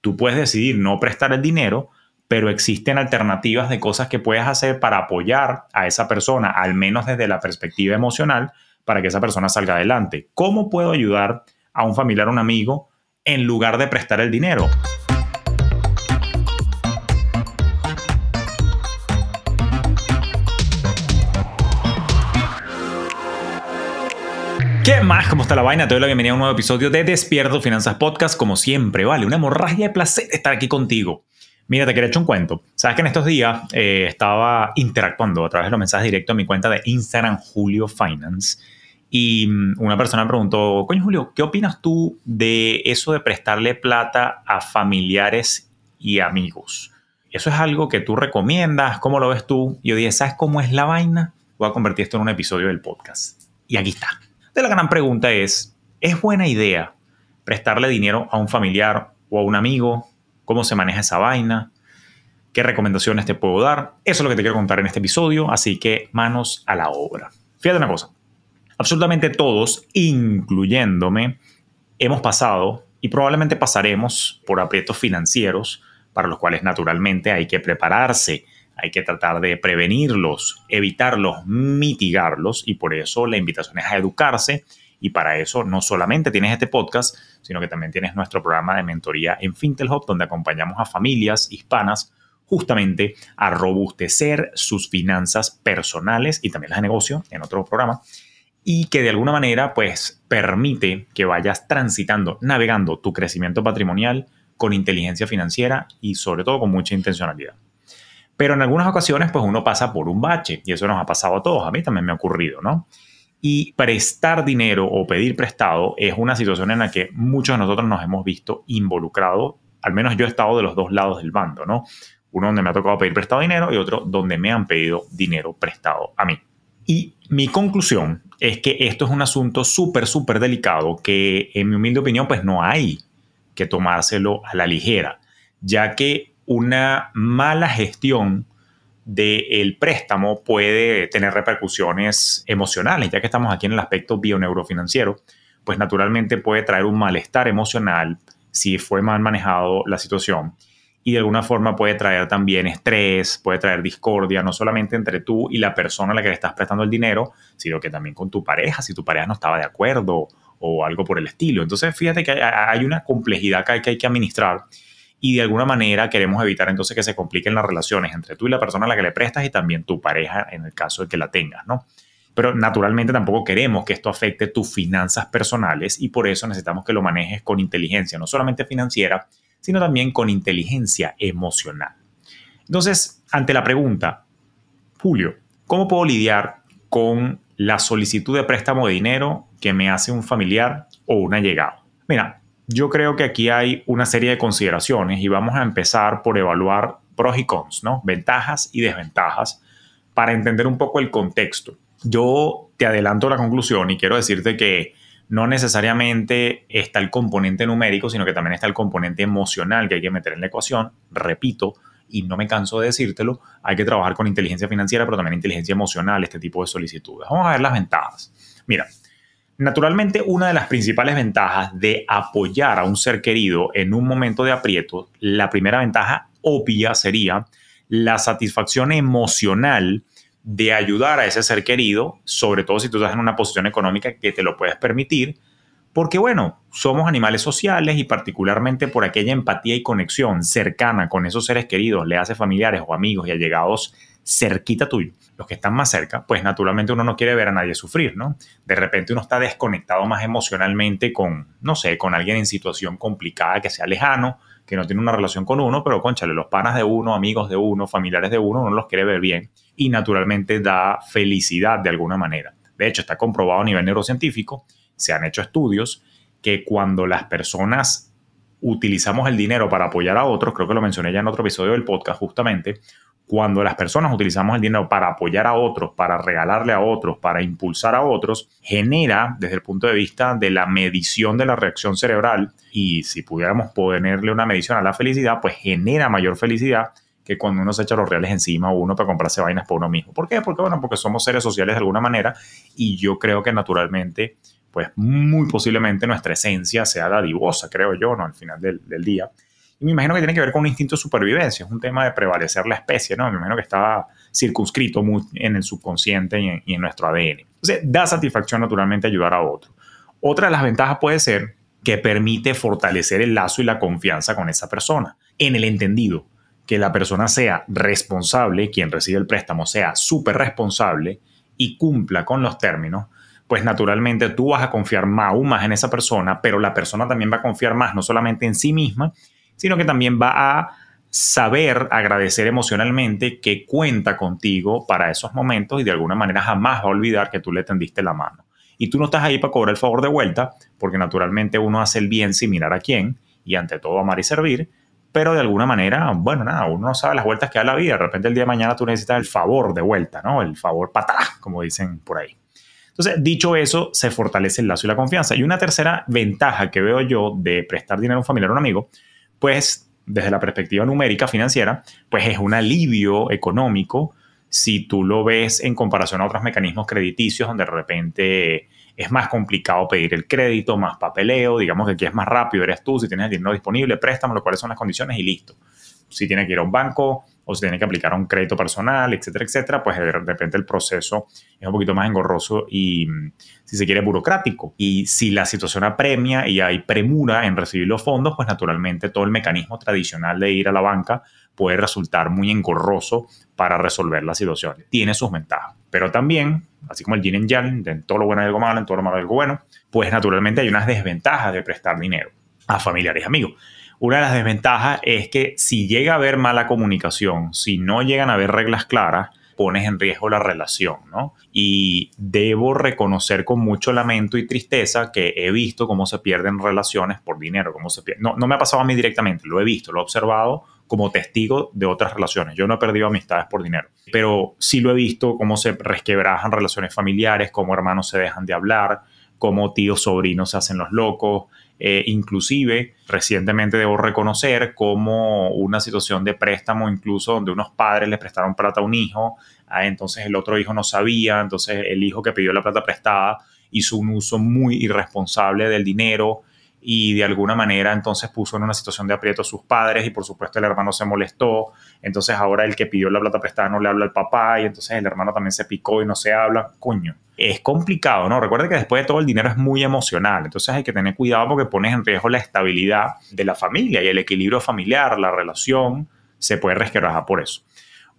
Tú puedes decidir no prestar el dinero, pero existen alternativas de cosas que puedes hacer para apoyar a esa persona, al menos desde la perspectiva emocional, para que esa persona salga adelante. ¿Cómo puedo ayudar a un familiar o un amigo en lugar de prestar el dinero? ¿Qué más? ¿Cómo está la vaina? Te doy la bienvenida a un nuevo episodio de Despierto Finanzas Podcast. Como siempre, vale, una hemorragia de placer estar aquí contigo. Mira, te quería echar un cuento. Sabes que en estos días eh, estaba interactuando a través de los mensajes directos a mi cuenta de Instagram, Julio Finance. Y mm, una persona me preguntó, coño Julio, ¿qué opinas tú de eso de prestarle plata a familiares y amigos? ¿Eso es algo que tú recomiendas? ¿Cómo lo ves tú? Y yo dije, ¿sabes cómo es la vaina? Voy a convertir esto en un episodio del podcast. Y aquí está la gran pregunta es, ¿es buena idea prestarle dinero a un familiar o a un amigo? ¿Cómo se maneja esa vaina? ¿Qué recomendaciones te puedo dar? Eso es lo que te quiero contar en este episodio, así que manos a la obra. Fíjate una cosa, absolutamente todos, incluyéndome, hemos pasado y probablemente pasaremos por aprietos financieros para los cuales naturalmente hay que prepararse, hay que tratar de prevenirlos, evitarlos, mitigarlos y por eso la invitación es a educarse y para eso no solamente tienes este podcast, sino que también tienes nuestro programa de mentoría en Fintelhop donde acompañamos a familias hispanas justamente a robustecer sus finanzas personales y también las de negocio en otro programa y que de alguna manera pues permite que vayas transitando, navegando tu crecimiento patrimonial con inteligencia financiera y sobre todo con mucha intencionalidad. Pero en algunas ocasiones, pues uno pasa por un bache y eso nos ha pasado a todos. A mí también me ha ocurrido, ¿no? Y prestar dinero o pedir prestado es una situación en la que muchos de nosotros nos hemos visto involucrados. Al menos yo he estado de los dos lados del bando, ¿no? Uno donde me ha tocado pedir prestado dinero y otro donde me han pedido dinero prestado a mí. Y mi conclusión es que esto es un asunto súper, súper delicado que en mi humilde opinión pues no hay que tomárselo a la ligera, ya que una mala gestión del préstamo puede tener repercusiones emocionales, ya que estamos aquí en el aspecto bioneurofinanciero, pues naturalmente puede traer un malestar emocional si fue mal manejado la situación y de alguna forma puede traer también estrés, puede traer discordia, no solamente entre tú y la persona a la que le estás prestando el dinero, sino que también con tu pareja, si tu pareja no estaba de acuerdo o algo por el estilo. Entonces, fíjate que hay una complejidad que, hay que administrar y de alguna manera queremos evitar entonces que se compliquen las relaciones entre tú y la persona a la que le prestas y también tu pareja en el caso de que la tengas, ¿no? Pero naturalmente tampoco queremos que esto afecte tus finanzas personales y por eso necesitamos que lo manejes con inteligencia, no solamente financiera, sino también con inteligencia emocional. Entonces, ante la pregunta, Julio, ¿cómo puedo lidiar con la solicitud de préstamo de dinero que me hace un familiar o un allegado? Mira, yo creo que aquí hay una serie de consideraciones y vamos a empezar por evaluar pros y cons, ¿no? Ventajas y desventajas para entender un poco el contexto. Yo te adelanto la conclusión y quiero decirte que no necesariamente está el componente numérico, sino que también está el componente emocional que hay que meter en la ecuación. Repito, y no me canso de decírtelo, hay que trabajar con inteligencia financiera, pero también inteligencia emocional, este tipo de solicitudes. Vamos a ver las ventajas. Mira, Naturalmente, una de las principales ventajas de apoyar a un ser querido en un momento de aprieto, la primera ventaja obvia sería la satisfacción emocional de ayudar a ese ser querido, sobre todo si tú estás en una posición económica que te lo puedes permitir, porque bueno, somos animales sociales y particularmente por aquella empatía y conexión cercana con esos seres queridos, le hace familiares o amigos y allegados cerquita tuyo, los que están más cerca, pues naturalmente uno no quiere ver a nadie sufrir, ¿no? De repente uno está desconectado más emocionalmente con, no sé, con alguien en situación complicada que sea lejano, que no tiene una relación con uno, pero conchale, los panas de uno, amigos de uno, familiares de uno, uno los quiere ver bien y naturalmente da felicidad de alguna manera. De hecho, está comprobado a nivel neurocientífico, se han hecho estudios que cuando las personas utilizamos el dinero para apoyar a otros, creo que lo mencioné ya en otro episodio del podcast justamente, cuando las personas utilizamos el dinero para apoyar a otros, para regalarle a otros, para impulsar a otros, genera desde el punto de vista de la medición de la reacción cerebral y si pudiéramos ponerle una medición a la felicidad, pues genera mayor felicidad que cuando uno se echa los reales encima o uno para comprarse vainas por uno mismo. ¿Por qué? Porque, bueno, porque somos seres sociales de alguna manera y yo creo que naturalmente, pues muy posiblemente nuestra esencia sea dadivosa, creo yo, ¿no? Al final del, día Y me imagino que tiene que ver con un instinto de supervivencia, es un tema de prevalecer la especie, ¿no? Me imagino que estaba circunscrito en el subconsciente y en, y en nuestro ADN. Entonces, da satisfacción naturalmente ayudar a otro. Otra de las ventajas puede ser que permite fortalecer el lazo y la confianza con esa persona, en el entendido que la persona sea responsable, quien recibe el préstamo sea súper responsable y cumpla con los términos, pues naturalmente tú vas a confiar más, aún más en esa persona, pero la persona también va a confiar más no solamente en sí misma, sino que también va a saber agradecer emocionalmente que cuenta contigo para esos momentos y de alguna manera jamás va a olvidar que tú le tendiste la mano. Y tú no estás ahí para cobrar el favor de vuelta, porque naturalmente uno hace el bien sin mirar a quién y ante todo amar y servir, pero de alguna manera, bueno, nada, uno no sabe las vueltas que da la vida. De repente el día de mañana tú necesitas el favor de vuelta, ¿no? El favor patá, como dicen por ahí. Entonces, dicho eso, se fortalece el lazo y la confianza. Y una tercera ventaja que veo yo de prestar dinero a un familiar o un amigo, pues desde la perspectiva numérica financiera, pues es un alivio económico si tú lo ves en comparación a otros mecanismos crediticios donde de repente es más complicado pedir el crédito, más papeleo, digamos que aquí es más rápido, eres tú, si tienes el dinero disponible, lo cuáles son las condiciones y listo. Si tiene que ir a un banco o si tiene que aplicar a un crédito personal, etcétera, etcétera, pues de repente el proceso es un poquito más engorroso y, si se quiere, burocrático. Y si la situación apremia y hay premura en recibir los fondos, pues naturalmente todo el mecanismo tradicional de ir a la banca puede resultar muy engorroso para resolver la situación. Tiene sus ventajas, pero también, así como el yin and yang, en todo lo bueno hay algo malo, en todo lo malo hay algo bueno, pues naturalmente hay unas desventajas de prestar dinero a familiares y amigos. Una de las desventajas es que si llega a haber mala comunicación, si no llegan a haber reglas claras, pones en riesgo la relación, ¿no? Y debo reconocer con mucho lamento y tristeza que he visto cómo se pierden relaciones por dinero, cómo se No, no me ha pasado a mí directamente, lo he visto, lo he observado como testigo de otras relaciones. Yo no he perdido amistades por dinero, pero sí lo he visto cómo se resquebrajan relaciones familiares, cómo hermanos se dejan de hablar, cómo tíos sobrinos se hacen los locos. Eh, inclusive, recientemente debo reconocer cómo una situación de préstamo, incluso donde unos padres le prestaron plata a un hijo, ah, entonces el otro hijo no sabía, entonces el hijo que pidió la plata prestada hizo un uso muy irresponsable del dinero, y de alguna manera entonces puso en una situación de aprieto a sus padres y por supuesto el hermano se molestó, entonces ahora el que pidió la plata prestada no le habla al papá y entonces el hermano también se picó y no se habla, coño. Es complicado, ¿no? Recuerda que después de todo el dinero es muy emocional, entonces hay que tener cuidado porque pones en riesgo la estabilidad de la familia y el equilibrio familiar, la relación, se puede resquebrajar por eso.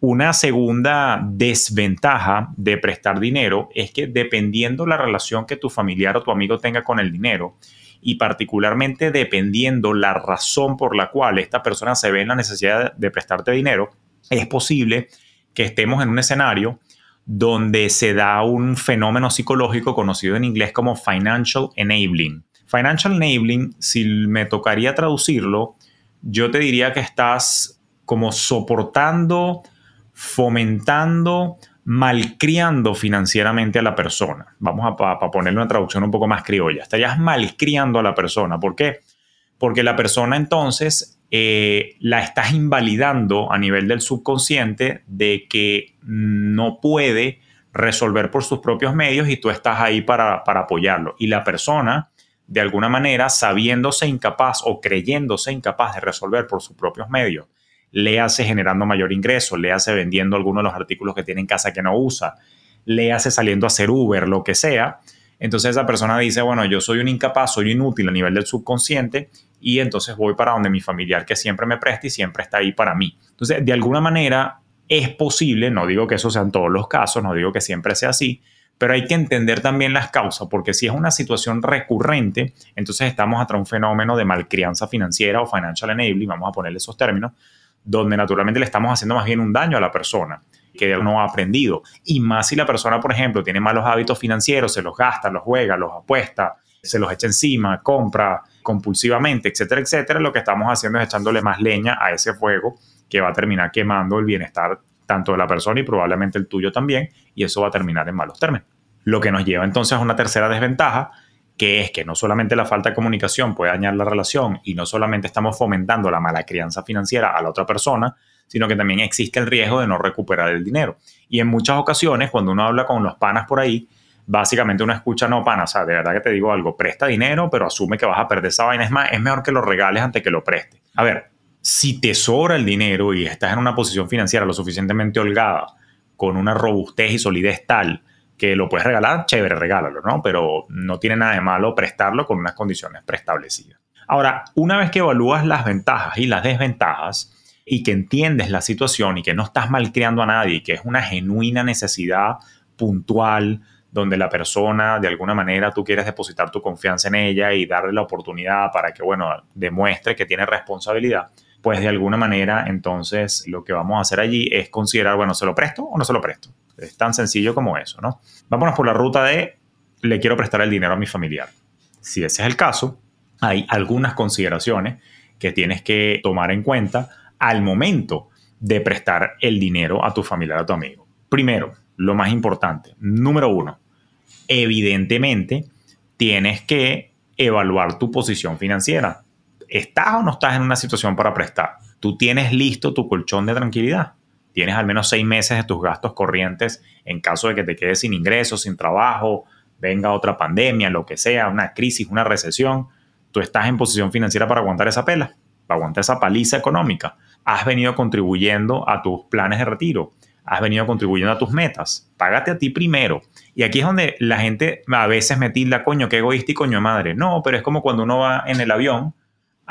Una segunda desventaja de prestar dinero es que dependiendo la relación que tu familiar o tu amigo tenga con el dinero, y particularmente dependiendo la razón por la cual esta persona se ve en la necesidad de prestarte dinero, es posible que estemos en un escenario donde se da un fenómeno psicológico conocido en inglés como financial enabling. Financial enabling, si me tocaría traducirlo, yo te diría que estás como soportando, fomentando malcriando financieramente a la persona. Vamos a, ponerle una traducción un poco más criolla. Estarías malcriando a la persona. ¿Por qué? Porque la persona entonces eh, la estás invalidando a nivel del subconsciente de que no puede resolver por sus propios medios y tú estás ahí para apoyarlo. Y la persona, de alguna manera, sabiéndose incapaz o creyéndose incapaz de resolver por sus propios medios, le hace generando mayor ingreso, le hace vendiendo algunos de los artículos que tiene en casa que no usa, le hace saliendo a hacer Uber, lo que sea. Entonces esa persona dice, bueno, yo soy un incapaz, soy inútil a nivel del subconsciente y entonces voy para donde mi familiar que siempre me presta y siempre está ahí para mí. Entonces, de alguna manera es posible, no digo que eso sea en todos los casos, no digo que siempre sea así, pero hay que entender también las causas, porque si es una situación recurrente, entonces estamos ante un fenómeno de malcrianza financiera o financial enabling, vamos a ponerle esos términos, donde naturalmente le estamos haciendo más bien un daño a la persona que no ha aprendido. Y más si la persona, por ejemplo, tiene malos hábitos financieros, se los gasta, los juega, los apuesta, se los echa encima, compra compulsivamente, etcétera, etcétera, lo que estamos haciendo es echándole más leña a ese fuego que va a terminar quemando el bienestar tanto de la persona y probablemente el tuyo también, y eso va a terminar en malos términos. Lo que nos lleva entonces a una tercera desventaja, que es que no solamente la falta de comunicación puede dañar la relación y no solamente estamos fomentando la mala crianza financiera a la otra persona, sino que también existe el riesgo de no recuperar el dinero. Y en muchas ocasiones, cuando uno habla con los panas por ahí, básicamente uno escucha, no, pana, o de verdad que te digo algo, presta dinero, pero asume que vas a perder esa vaina. Es más, es mejor que lo regales antes que lo preste. A ver, Si te sobra el dinero y estás en una posición financiera lo suficientemente holgada, con una robustez y solidez tal que lo puedes regalar, chévere, regálalo, ¿no? Pero no tiene nada de malo prestarlo con unas condiciones preestablecidas. Ahora, una vez que evalúas las ventajas y las desventajas y que entiendes la situación y que no estás malcriando a nadie y que es una genuina necesidad puntual donde la persona de alguna manera tú quieres depositar tu confianza en ella y darle la oportunidad para que, bueno, demuestre que tiene responsabilidad, pues de alguna manera entonces lo que vamos a hacer allí es considerar, bueno, ¿se lo presto o no se lo presto? Es tan sencillo como eso, ¿no? Vámonos por la ruta de le quiero prestar el dinero a mi familiar. Si ese es el caso, hay algunas consideraciones que tienes que tomar en cuenta al momento de prestar el dinero a tu familiar, a tu amigo. Primero, lo más importante, número uno, evidentemente tienes que evaluar tu posición financiera. ¿Estás o no estás en una situación para prestar? ¿Tú tienes listo tu colchón de tranquilidad? tienes al menos seis meses de tus gastos corrientes en caso de que te quedes sin ingresos, sin trabajo, venga otra pandemia, lo que sea, una crisis, una recesión, tú estás en posición financiera para aguantar esa pela, para aguantar esa paliza económica. Has venido contribuyendo a tus planes de retiro, has venido contribuyendo a tus metas. Págate a ti primero. Y aquí es donde la gente a veces me tilda, coño, qué egoísta y coño madre. No, pero es como cuando uno va en el avión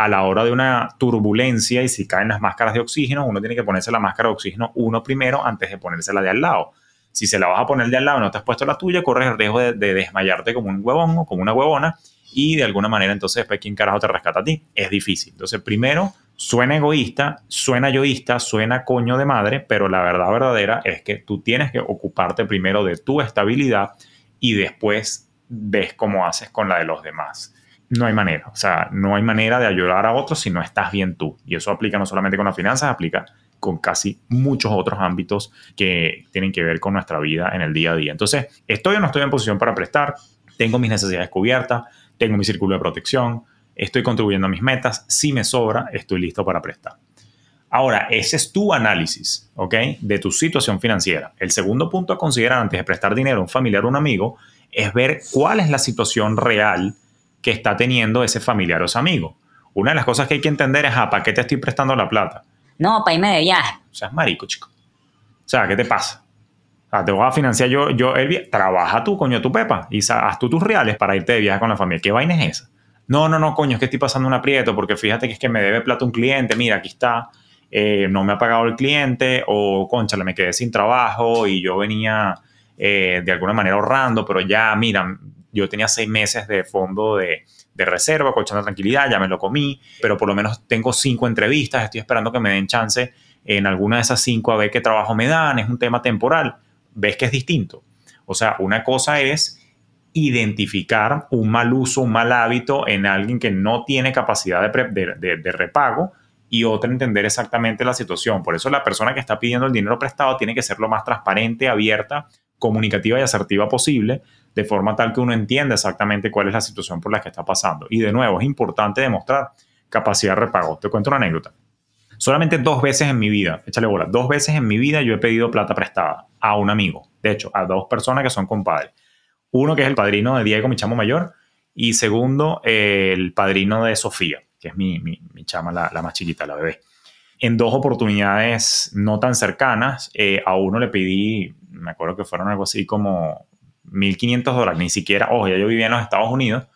a la hora de una turbulencia y si caen las máscaras de oxígeno, uno tiene que ponerse la máscara de oxígeno uno primero antes de ponérsela de al lado. Si se la vas a poner de al lado y no te has puesto la tuya, corres el riesgo de, desmayarte como un huevón o como una huevona y de alguna manera entonces después quién carajo te rescata a ti. Es difícil. Entonces primero suena egoísta, suena yoísta, suena coño de madre, pero la verdad verdadera es que tú tienes que ocuparte primero de tu estabilidad y después ves cómo haces con la de los demás no hay manera. O sea, no hay manera de ayudar a otros si no estás bien tú. Y eso aplica no solamente con las finanzas, aplica con casi muchos otros ámbitos que tienen que ver con nuestra vida en el día a día. Entonces, estoy o no estoy en posición para prestar, tengo mis necesidades cubiertas, tengo mi círculo de protección, estoy contribuyendo a mis metas, si me sobra, estoy listo para prestar. Ahora, ese es tu análisis, ¿ok? De tu situación financiera. El segundo punto a considerar antes de prestar dinero a un familiar o un amigo es ver cuál es la situación real que está teniendo ese familiar o ese amigo. Una de las cosas que hay que entender es, ¿para qué te estoy prestando la plata? No, para irme de viaje. O sea, es marico, chico. O sea, ¿qué te pasa? Te voy a financiar yo, yo el viaje. Trabaja tú, coño, tu pepa. Y haz tú tus reales para irte de viaje con la familia. ¿Qué vaina es esa? No, no, no, coño, es que estoy pasando un aprieto porque fíjate que es que me debe plata un cliente. Mira, aquí está. Eh, no me ha pagado el cliente o, concha, me quedé sin trabajo y yo venía eh, de alguna manera ahorrando, pero ya, mira, yo tenía seis meses de fondo de, de reserva, colchón tranquilidad, ya me lo comí, pero por lo menos tengo cinco entrevistas, estoy esperando que me den chance en alguna de esas cinco a ver qué trabajo me dan, es un tema temporal, ves que es distinto. O sea, una cosa es identificar un mal uso, un mal hábito en alguien que no tiene capacidad de, de, repago y otra entender exactamente la situación. Por eso la persona que está pidiendo el dinero prestado tiene que ser lo más transparente, abierta, comunicativa y asertiva posible de forma tal que uno entienda exactamente cuál es la situación por la que está pasando. Y de nuevo, es importante demostrar capacidad de repago. Te cuento una anécdota. Solamente dos veces en mi vida, échale bola, dos veces en mi vida yo he pedido plata prestada a un amigo. De hecho, a dos personas que son compadres. Uno que es el padrino de Diego, mi chamo mayor, y segundo, el padrino de Sofía, que es mi, mi, chama, la, más chiquita, la bebé. En dos oportunidades no tan cercanas, eh, a uno le pedí, me acuerdo que fueron algo así como 1.500 dólares, ni siquiera, ojo, ya yo vivía en los Estados Unidos,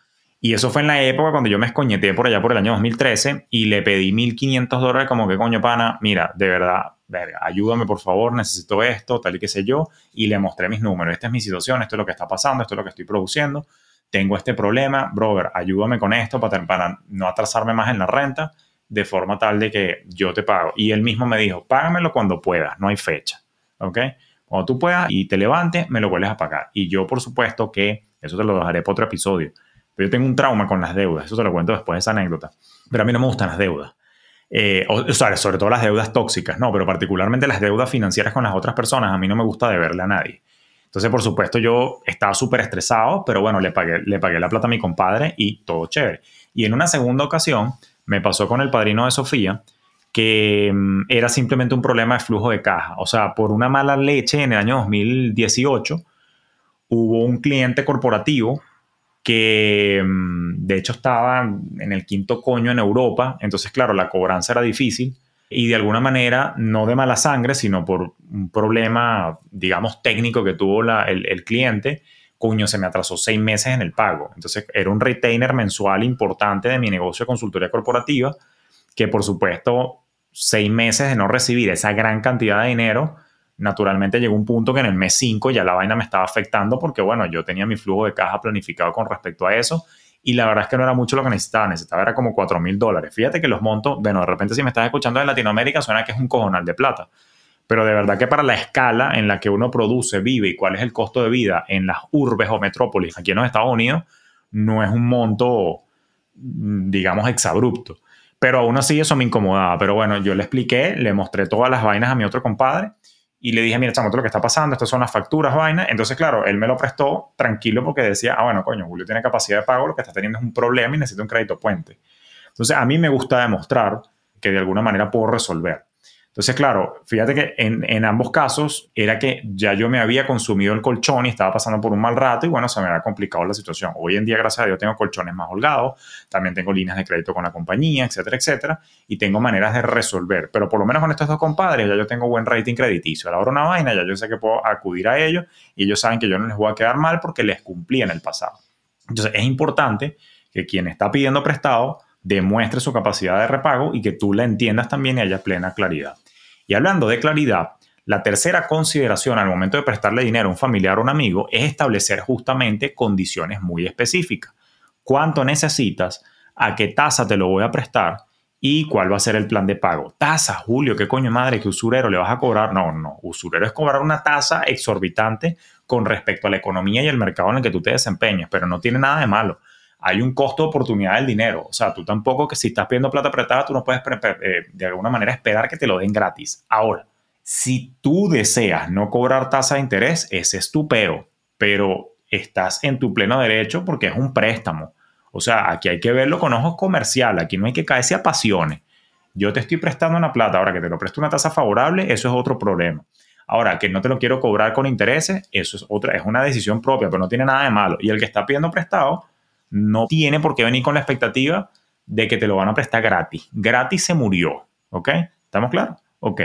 y eso fue en la época cuando yo me escoñeteé por allá por el año 2013 y le pedí 1.500 dólares como que coño pana, mira, de verdad, verga, ayúdame por favor, necesito esto, tal y qué sé yo, y le mostré mis números, esta es mi situación, esto es lo que está pasando, esto es lo que estoy produciendo, tengo este problema, brother, ayúdame con esto para, para no atrasarme más en la renta, de forma tal de que yo te pago. Y él mismo me dijo, págamelo cuando puedas, no hay fecha, ¿ok? Cuando tú puedas y te levantes, me lo vuelves a pagar. Y yo, por supuesto, que eso te lo dejaré para otro episodio. Pero yo tengo un trauma con las deudas. Eso te lo cuento después de esa anécdota. Pero a mí no me gustan las deudas. Eh, o, sea, sobre todo las deudas tóxicas, no, pero particularmente las deudas financieras con las otras personas, a mí no me gusta deberle a nadie. Entonces, por supuesto, yo estaba súper estresado, pero bueno, le pagué, le pagué la plata a mi compadre y todo chévere. Y en una segunda ocasión me pasó con el padrino de Sofía, que mm, era simplemente un problema de flujo de caja. O sea, por una mala leche en el año 2018 hubo un cliente corporativo que mm, de hecho estaba en el quinto coño en Europa, entonces claro, la cobranza era difícil y de alguna manera, no de mala sangre, sino por un problema, digamos, técnico que tuvo el, el, cliente, coño, se me atrasó seis meses en el pago. Entonces era un retainer mensual importante de mi negocio de consultoría corporativa, que por supuesto, seis meses de no recibir esa gran cantidad de dinero, naturalmente llegó un punto que en el mes 5 ya la vaina me estaba afectando porque, bueno, yo tenía mi flujo de caja planificado con respecto a eso y la verdad es que no era mucho lo que necesitaba, necesitaba era como 4 mil dólares. Fíjate que los montos, bueno, de repente si me estás escuchando de Latinoamérica suena que es un cojonal de plata, pero de verdad que para la escala en la que uno produce, vive y cuál es el costo de vida en las urbes o metrópolis aquí en los Estados Unidos, no es un monto, digamos, exabrupto. Pero aún así eso me incomodaba. Pero bueno, yo le expliqué, le mostré todas las vainas a mi otro compadre y le dije, mira, chamo, esto lo que está pasando, estas son las facturas, vaina. Entonces, claro, él me lo prestó tranquilo porque decía, ah, bueno, coño, Julio tiene capacidad de pago, lo que está teniendo es un problema y necesita un crédito puente. Entonces, a mí me gusta demostrar que de alguna manera puedo resolver. Entonces, claro, fíjate que en, ambos casos era que ya yo me había consumido el colchón y estaba pasando por un mal rato y bueno, se me había complicado la situación. Hoy en día, gracias a Dios, tengo colchones más holgados, también tengo líneas de crédito con la compañía, etcétera, etcétera, y tengo maneras de resolver. Pero por lo menos con estos dos compadres ya yo tengo buen rating crediticio. A la hora una vaina, ya yo sé que puedo acudir a ellos y ellos saben que yo no les voy a quedar mal porque les cumplí en el pasado. Entonces, es importante que quien está pidiendo prestado demuestre su capacidad de repago y que tú la entiendas también y haya plena claridad. Y hablando de claridad, la tercera consideración al momento de prestarle dinero a un familiar o un amigo es establecer justamente condiciones muy específicas. ¿Cuánto necesitas? ¿A qué tasa te lo voy a prestar? ¿Y cuál va a ser el plan de pago? Tasa, Julio, ¿qué coño madre? ¿Qué usurero le vas a cobrar? No, no, usurero es cobrar una tasa exorbitante con respecto a la economía y el mercado en el que tú te desempeñas, pero no tiene nada de malo hay un costo de oportunidad del dinero. O sea, tú tampoco que si estás pidiendo plata prestada, tú no puedes eh, de alguna manera esperar que te lo den gratis. Ahora, si tú deseas no cobrar tasa de interés, ese es tu peo, pero estás en tu pleno derecho porque es un préstamo. O sea, aquí hay que verlo con ojos comerciales, aquí no hay que caerse a pasiones. Yo te estoy prestando una plata, ahora que te lo presto una tasa favorable, eso es otro problema. Ahora, que no te lo quiero cobrar con intereses, eso es otra, es una decisión propia, pero no tiene nada de malo. Y el que está pidiendo prestado, no tiene por qué venir con la expectativa de que te lo van a prestar gratis. Gratis se murió, ¿ok? ¿Estamos claros? Ok.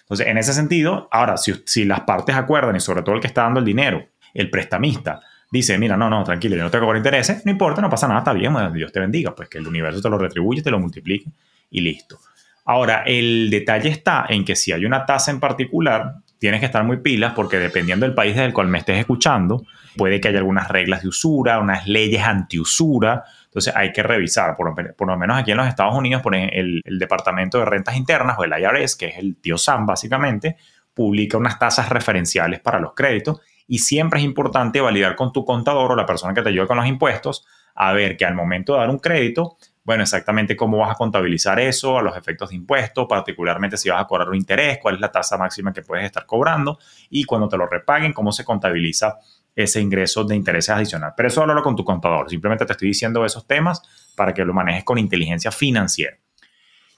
Entonces, en ese sentido, ahora, si, las partes acuerdan y sobre todo el que está dando el dinero, el prestamista, dice, mira, no, no, tranquilo, yo no te cobro intereses, no importa, no pasa nada, está bien, Dios te bendiga, pues que el universo te lo retribuye, te lo multiplique y listo. Ahora, el detalle está en que si hay una tasa en particular, tienes que estar muy pilas porque dependiendo del país del cual me estés escuchando, puede que haya algunas reglas de usura, unas leyes anti-usura. Entonces hay que revisar, por, lo menos aquí en los Estados Unidos, por el, el, Departamento de Rentas Internas o el IRS, que es el tío Sam básicamente, publica unas tasas referenciales para los créditos y siempre es importante validar con tu contador o la persona que te ayuda con los impuestos a ver que al momento de dar un crédito bueno, exactamente cómo vas a contabilizar eso a los efectos de impuestos, particularmente si vas a cobrar un interés, cuál es la tasa máxima que puedes estar cobrando y cuando te lo repaguen, cómo se contabiliza ese ingreso de intereses adicional. Pero eso háblalo con tu contador. Simplemente te estoy diciendo esos temas para que lo manejes con inteligencia financiera.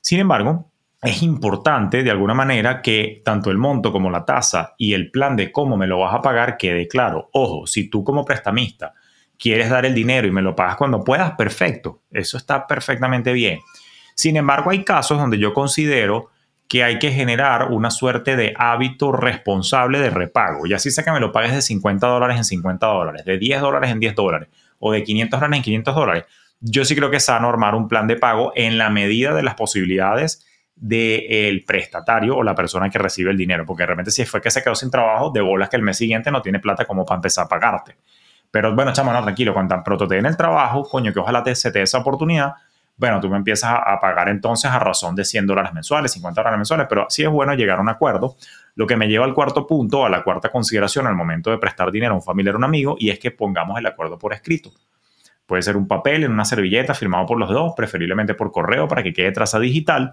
Sin embargo, es importante de alguna manera que tanto el monto como la tasa y el plan de cómo me lo vas a pagar quede claro. Ojo, si tú como prestamista quieres dar el dinero y me lo pagas cuando puedas, perfecto, eso está perfectamente bien. Sin embargo, hay casos donde yo considero que hay que generar una suerte de hábito responsable de repago. Y así sea que me lo pagues de 50 dólares en 50 dólares, de 10 dólares en 10 dólares o de 500 dólares en 500 dólares. Yo sí creo que es sano armar un plan de pago en la medida de las posibilidades del prestatario o la persona que recibe el dinero. Porque realmente si fue que se quedó sin trabajo, de bolas que el mes siguiente no tiene plata como para empezar a pagarte. Pero bueno, chamo, no, tranquilo, cuando tan pronto te den el trabajo, coño, que ojalá te, se te dé esa oportunidad, bueno, tú me empiezas a, pagar entonces a razón de 100 dólares mensuales, 50 dólares mensuales, pero sí es bueno llegar a un acuerdo, lo que me lleva al cuarto punto, a la cuarta consideración al momento de prestar dinero a un familiar o un amigo, y es que pongamos el acuerdo por escrito. Puede ser un papel en una servilleta firmado por los dos, preferiblemente por correo para que quede traza digital,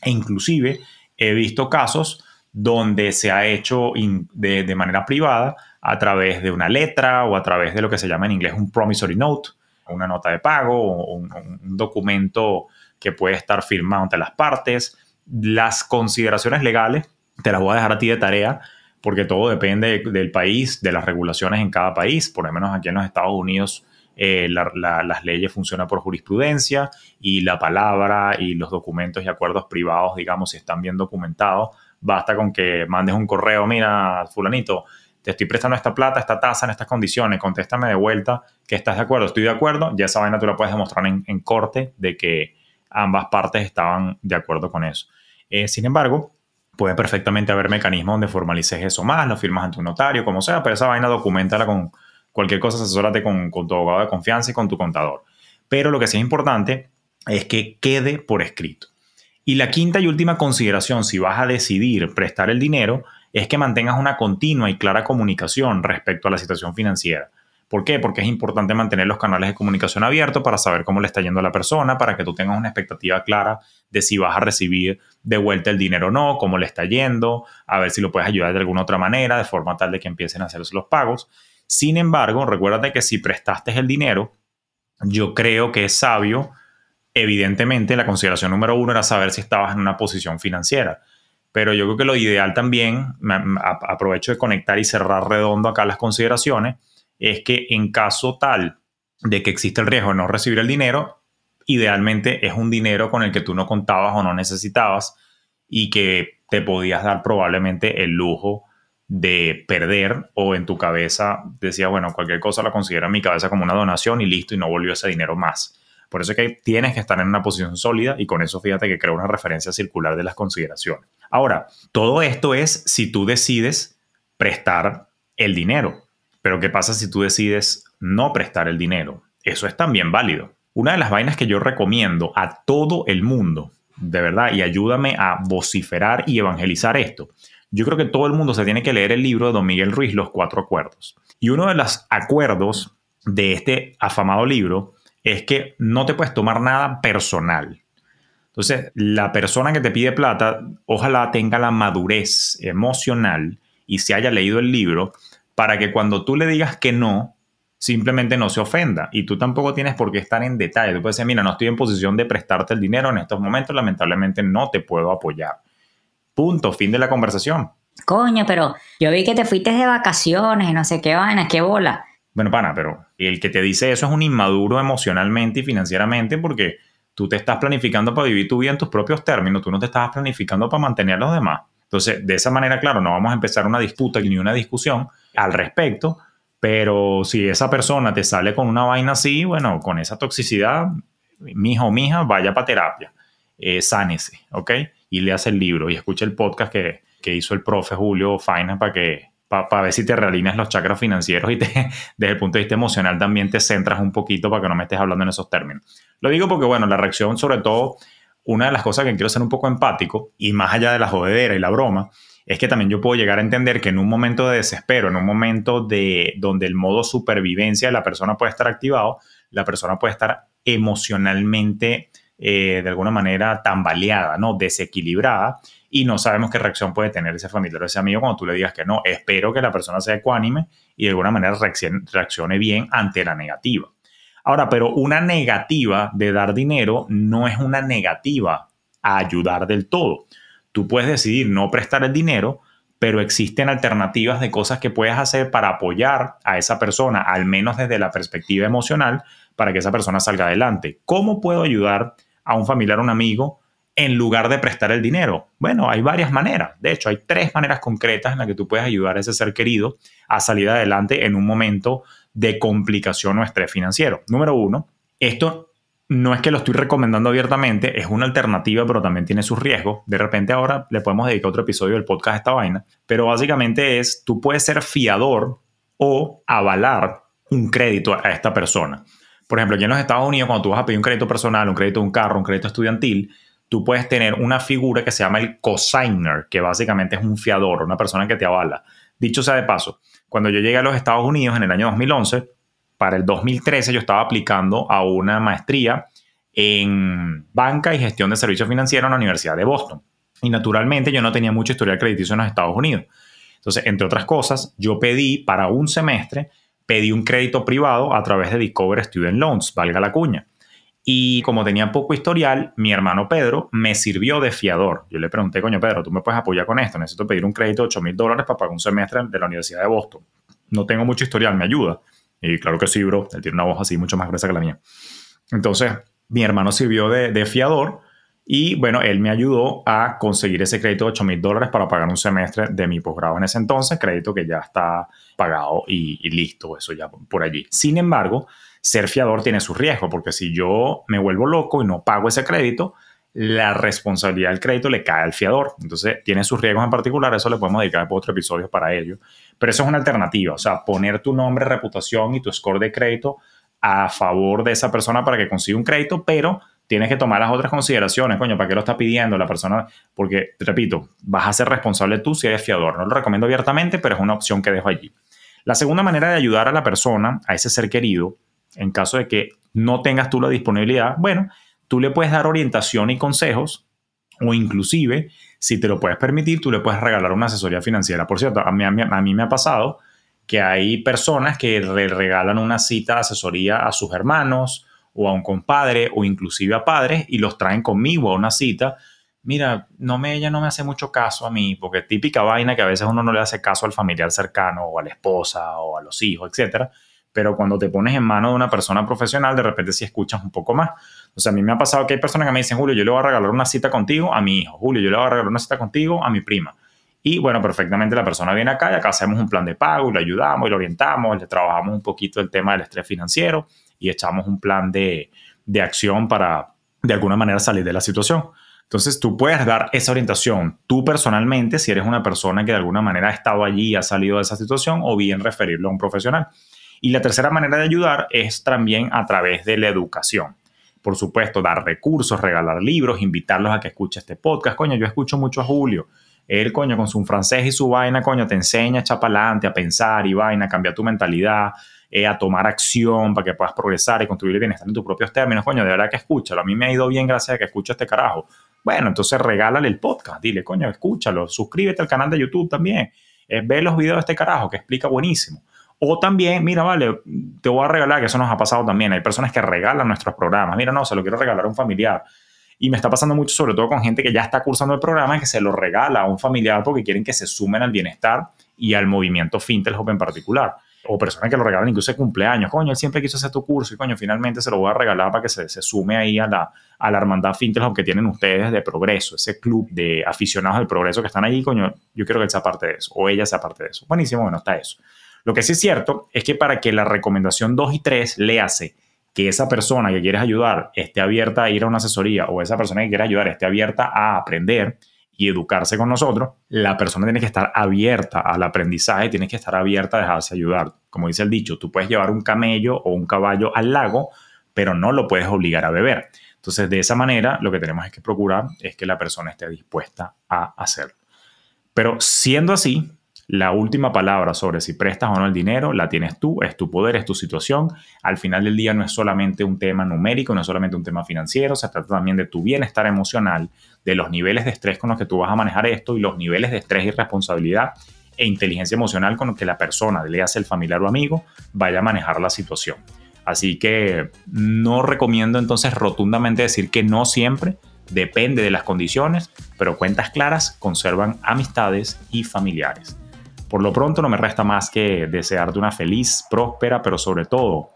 e inclusive he visto casos donde se ha hecho de, de manera privada a través de una letra o a través de lo que se llama en inglés un promissory note, una nota de pago o un, documento que puede estar firmado ante las partes. Las consideraciones legales te las voy a dejar a ti de tarea porque todo depende del país, de las regulaciones en cada país. Por lo menos aquí en los Estados Unidos eh, las leyes funcionan por jurisprudencia y la palabra y los documentos y acuerdos privados, digamos, si están bien documentados, basta con que mandes un correo, mira, fulanito, te estoy prestando esta plata, esta tasa en estas condiciones, contéstame de vuelta que estás de acuerdo, estoy de acuerdo, ya esa vaina tú la puedes demostrar en, corte de que ambas partes estaban de acuerdo con eso. Eh, sin embargo, puede perfectamente haber mecanismos donde formalices eso más, lo firmas ante un notario, como sea, pero esa vaina documentala con cualquier cosa, asesórate con, con tu abogado de confianza y con tu contador. Pero lo que sí es importante es que quede por escrito. Y la quinta y última consideración, si vas a decidir prestar el dinero, es que mantengas una continua y clara comunicación respecto a la situación financiera. ¿Por qué? Porque es importante mantener los canales de comunicación abiertos para saber cómo le está yendo a la persona, para que tú tengas una expectativa clara de si vas a recibir de vuelta el dinero o no, cómo le está yendo, a ver si lo puedes ayudar de alguna otra manera, de forma tal de que empiecen a hacerse los pagos. Sin embargo, recuérdate que si prestaste el dinero, yo creo que es sabio, evidentemente la consideración número uno era saber si estabas en una posición financiera. Pero yo creo que lo ideal también, aprovecho de conectar y cerrar redondo acá las consideraciones, es que en caso tal de que existe el riesgo de no recibir el dinero, idealmente es un dinero con el que tú no contabas o no necesitabas y que te podías dar probablemente el lujo de perder o en tu cabeza decía, bueno, cualquier cosa la considero en mi cabeza como una donación y listo y no volvió ese dinero más. Por eso es que tienes que estar en una posición sólida y con eso fíjate que creo una referencia circular de las consideraciones. Ahora, todo esto es si tú decides prestar el dinero. Pero ¿qué pasa si tú decides no prestar el dinero? Eso es también válido. Una de las vainas que yo recomiendo a todo el mundo, de verdad, y ayúdame a vociferar y evangelizar esto, yo creo que todo el mundo se tiene que leer el libro de Don Miguel Ruiz, Los Cuatro Acuerdos. Y uno de los acuerdos de este afamado libro es que no te puedes tomar nada personal. Entonces, la persona que te pide plata, ojalá tenga la madurez emocional y se haya leído el libro para que cuando tú le digas que no, simplemente no se ofenda. Y tú tampoco tienes por qué estar en detalle. Tú puedes decir, mira, no estoy en posición de prestarte el dinero en estos momentos, lamentablemente no te puedo apoyar. Punto, fin de la conversación. Coño, pero yo vi que te fuiste de vacaciones, no sé qué vaina, qué bola. Bueno, pana, pero el que te dice eso es un inmaduro emocionalmente y financieramente porque tú te estás planificando para vivir tu vida en tus propios términos, tú no te estás planificando para mantener a los demás. Entonces, de esa manera, claro, no vamos a empezar una disputa ni una discusión al respecto, pero si esa persona te sale con una vaina así, bueno, con esa toxicidad, mi hijo o mi hija, vaya para terapia, eh, sánese, ¿ok? y leas el libro y escucha el podcast que, hizo el profe Julio Faina para que para ver si te realineas los chakras financieros y te, desde el punto de vista emocional también te centras un poquito para que no me estés hablando en esos términos. Lo digo porque, bueno, la reacción, sobre todo, una de las cosas que quiero ser un poco empático y más allá de la jodedera y la broma, es que también yo puedo llegar a entender que en un momento de desespero, en un momento de donde el modo supervivencia de la persona puede estar activado, la persona puede estar emocionalmente eh, de alguna manera tambaleada, ¿no? Desequilibrada y no sabemos qué reacción puede tener ese familiar o ese amigo cuando tú le digas que no. Espero que la persona sea ecuánime y de alguna manera reaccione, bien ante la negativa. Ahora, pero una negativa de dar dinero no es una negativa a ayudar del todo. Tú puedes decidir no prestar el dinero, pero existen alternativas de cosas que puedes hacer para apoyar a esa persona, al menos desde la perspectiva emocional, para que esa persona salga adelante. ¿Cómo puedo ayudar a un familiar o un amigo en lugar de prestar el dinero? Bueno, hay varias maneras. De hecho, hay tres maneras concretas en las que tú puedes ayudar a ese ser querido a salir adelante en un momento de complicación o estrés financiero. Número uno, esto no es que lo estoy recomendando abiertamente, es una alternativa, pero también tiene sus riesgos. De repente ahora le podemos dedicar otro episodio del podcast a esta vaina, pero básicamente es, tú puedes ser fiador o avalar un crédito a esta persona. Por ejemplo, aquí en los Estados Unidos, cuando tú vas a pedir un crédito personal, un crédito de un carro, un crédito estudiantil, tú puedes tener una figura que se llama el cosigner, que básicamente es un fiador, una persona que te avala. Dicho sea de paso, cuando yo llegué a los Estados Unidos en el año 2011, para el 2013 yo estaba aplicando a una maestría en banca y gestión de servicios financieros en la Universidad de Boston. Y naturalmente yo no tenía mucho historial crediticio en los Estados Unidos. Entonces, entre otras cosas, yo pedí para un semestre pedí un crédito privado a través de Discover Student Loans, valga la cuña. Y como tenía poco historial, mi hermano Pedro me sirvió de fiador. Yo le pregunté, coño Pedro, ¿tú me puedes apoyar con esto? Necesito pedir un crédito de 8 mil dólares para pagar un semestre de la Universidad de Boston. No tengo mucho historial, me ayuda. Y claro que sí, bro. Él tiene una voz así mucho más gruesa que la mía. Entonces, mi hermano sirvió de, de fiador y bueno, él me ayudó a conseguir ese crédito de 8 mil dólares para pagar un semestre de mi posgrado en ese entonces, crédito que ya está pagado y, listo, eso ya por allí. Sin embargo, ser fiador tiene su riesgo, porque si yo me vuelvo loco y no pago ese crédito, la responsabilidad del crédito le cae al fiador. Entonces, tiene sus riesgos en particular, eso le podemos dedicar otro episodio para ello. Pero eso es una alternativa, o sea, poner tu nombre, reputación y tu score de crédito a favor de esa persona para que consiga un crédito, pero tienes que tomar las otras consideraciones, coño, ¿para qué lo está pidiendo la persona? Porque, repito, vas a ser responsable tú si eres fiador. No lo recomiendo abiertamente, pero es una opción que dejo allí. La segunda manera de ayudar a la persona, a ese ser querido, en caso de que no tengas tú la disponibilidad, bueno, tú le puedes dar orientación y consejos o inclusive, si te lo puedes permitir, tú le puedes regalar una asesoría financiera. Por cierto, a mí, me ha pasado que hay personas que regalan una cita de asesoría a sus hermanos, o a un compadre o inclusive a padres y los traen conmigo a una cita. Mira, no me, ella no me hace mucho caso a mí, porque típica vaina que a veces uno no le hace caso al familiar cercano o a la esposa o a los hijos, etc. Pero cuando te pones en manos de una persona profesional, de repente sí escuchas un poco más. O a mí me ha pasado que hay personas que me dicen, Julio, yo le voy a regalar una cita contigo a mi hijo. Julio, yo le voy a regalar una cita contigo a mi prima. Y bueno, perfectamente la persona viene acá y acá hacemos un plan de pago y le ayudamos y lo orientamos, le trabajamos un poquito el tema del estrés financiero y echamos un plan de, de acción para de alguna manera salir de la situación. Entonces tú puedes dar esa orientación tú personalmente si eres una persona que de alguna manera ha estado allí y ha salido de esa situación o bien referirlo a un profesional. Y la tercera manera de ayudar es también a través de la educación. Por supuesto, dar recursos, regalar libros, invitarlos a que escuchen este podcast. Coño, yo escucho mucho a Julio. Él, coño, con su francés y su vaina, coño, te enseña a echar para adelante, a pensar y vaina, a cambiar tu mentalidad, eh, a tomar acción para que puedas progresar y construir el bienestar en tus propios términos. Coño, de verdad que escúchalo. A mí me ha ido bien gracias a que escucho este carajo. Bueno, entonces regálale el podcast. Dile, coño, escúchalo. Suscríbete al canal de YouTube también. Eh, ve los videos de este carajo que explica buenísimo. O también, mira, vale, te voy a regalar, que eso nos ha pasado también. Hay personas que regalan nuestros programas. Mira, no, se lo quiero regalar a un familiar. Y me está pasando mucho, sobre todo con gente que ya está cursando el programa, que se lo regala a un familiar porque quieren que se sumen al bienestar y al movimiento Fintech en particular o personas que lo regalan incluso de cumpleaños. Coño, él siempre quiso hacer tu curso y coño, finalmente se lo voy a regalar para que se, se sume ahí a la, a la hermandad fintech que tienen ustedes de progreso, ese club de aficionados del progreso que están ahí, coño, yo quiero que él sea parte de eso, o ella sea parte de eso. Buenísimo, bueno, está eso. Lo que sí es cierto es que para que la recomendación 2 y 3 le hace que esa persona que quieres ayudar esté abierta a ir a una asesoría o esa persona que quiere ayudar esté abierta a aprender, y educarse con nosotros, la persona tiene que estar abierta al aprendizaje, tiene que estar abierta a dejarse ayudar. Como dice el dicho, tú puedes llevar un camello o un caballo al lago, pero no lo puedes obligar a beber. Entonces, de esa manera, lo que tenemos es que procurar es que la persona esté dispuesta a hacerlo. Pero siendo así, la última palabra sobre si prestas o no el dinero la tienes tú, es tu poder, es tu situación. Al final del día no es solamente un tema numérico, no es solamente un tema financiero, se trata también de tu bienestar emocional, de los niveles de estrés con los que tú vas a manejar esto y los niveles de estrés y responsabilidad e inteligencia emocional con los que la persona, le hace el familiar o amigo, vaya a manejar la situación. Así que no recomiendo entonces rotundamente decir que no siempre, depende de las condiciones, pero cuentas claras conservan amistades y familiares. Por lo pronto no me resta más que desearte una feliz, próspera, pero sobre todo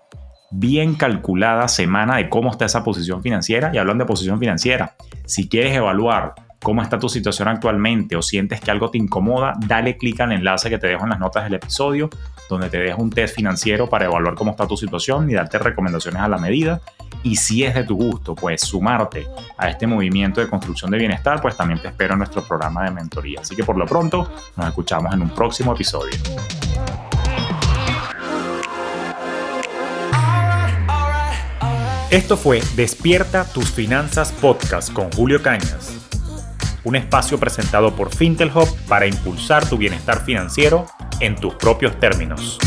bien calculada semana de cómo está esa posición financiera. Y hablando de posición financiera, si quieres evaluar cómo está tu situación actualmente o sientes que algo te incomoda, dale clic al enlace que te dejo en las notas del episodio, donde te dejo un test financiero para evaluar cómo está tu situación y darte recomendaciones a la medida. Y si es de tu gusto, pues sumarte a este movimiento de construcción de bienestar, pues también te espero en nuestro programa de mentoría. Así que por lo pronto, nos escuchamos en un próximo episodio. Esto fue Despierta tus finanzas podcast con Julio Cañas, un espacio presentado por Fintelhop para impulsar tu bienestar financiero en tus propios términos.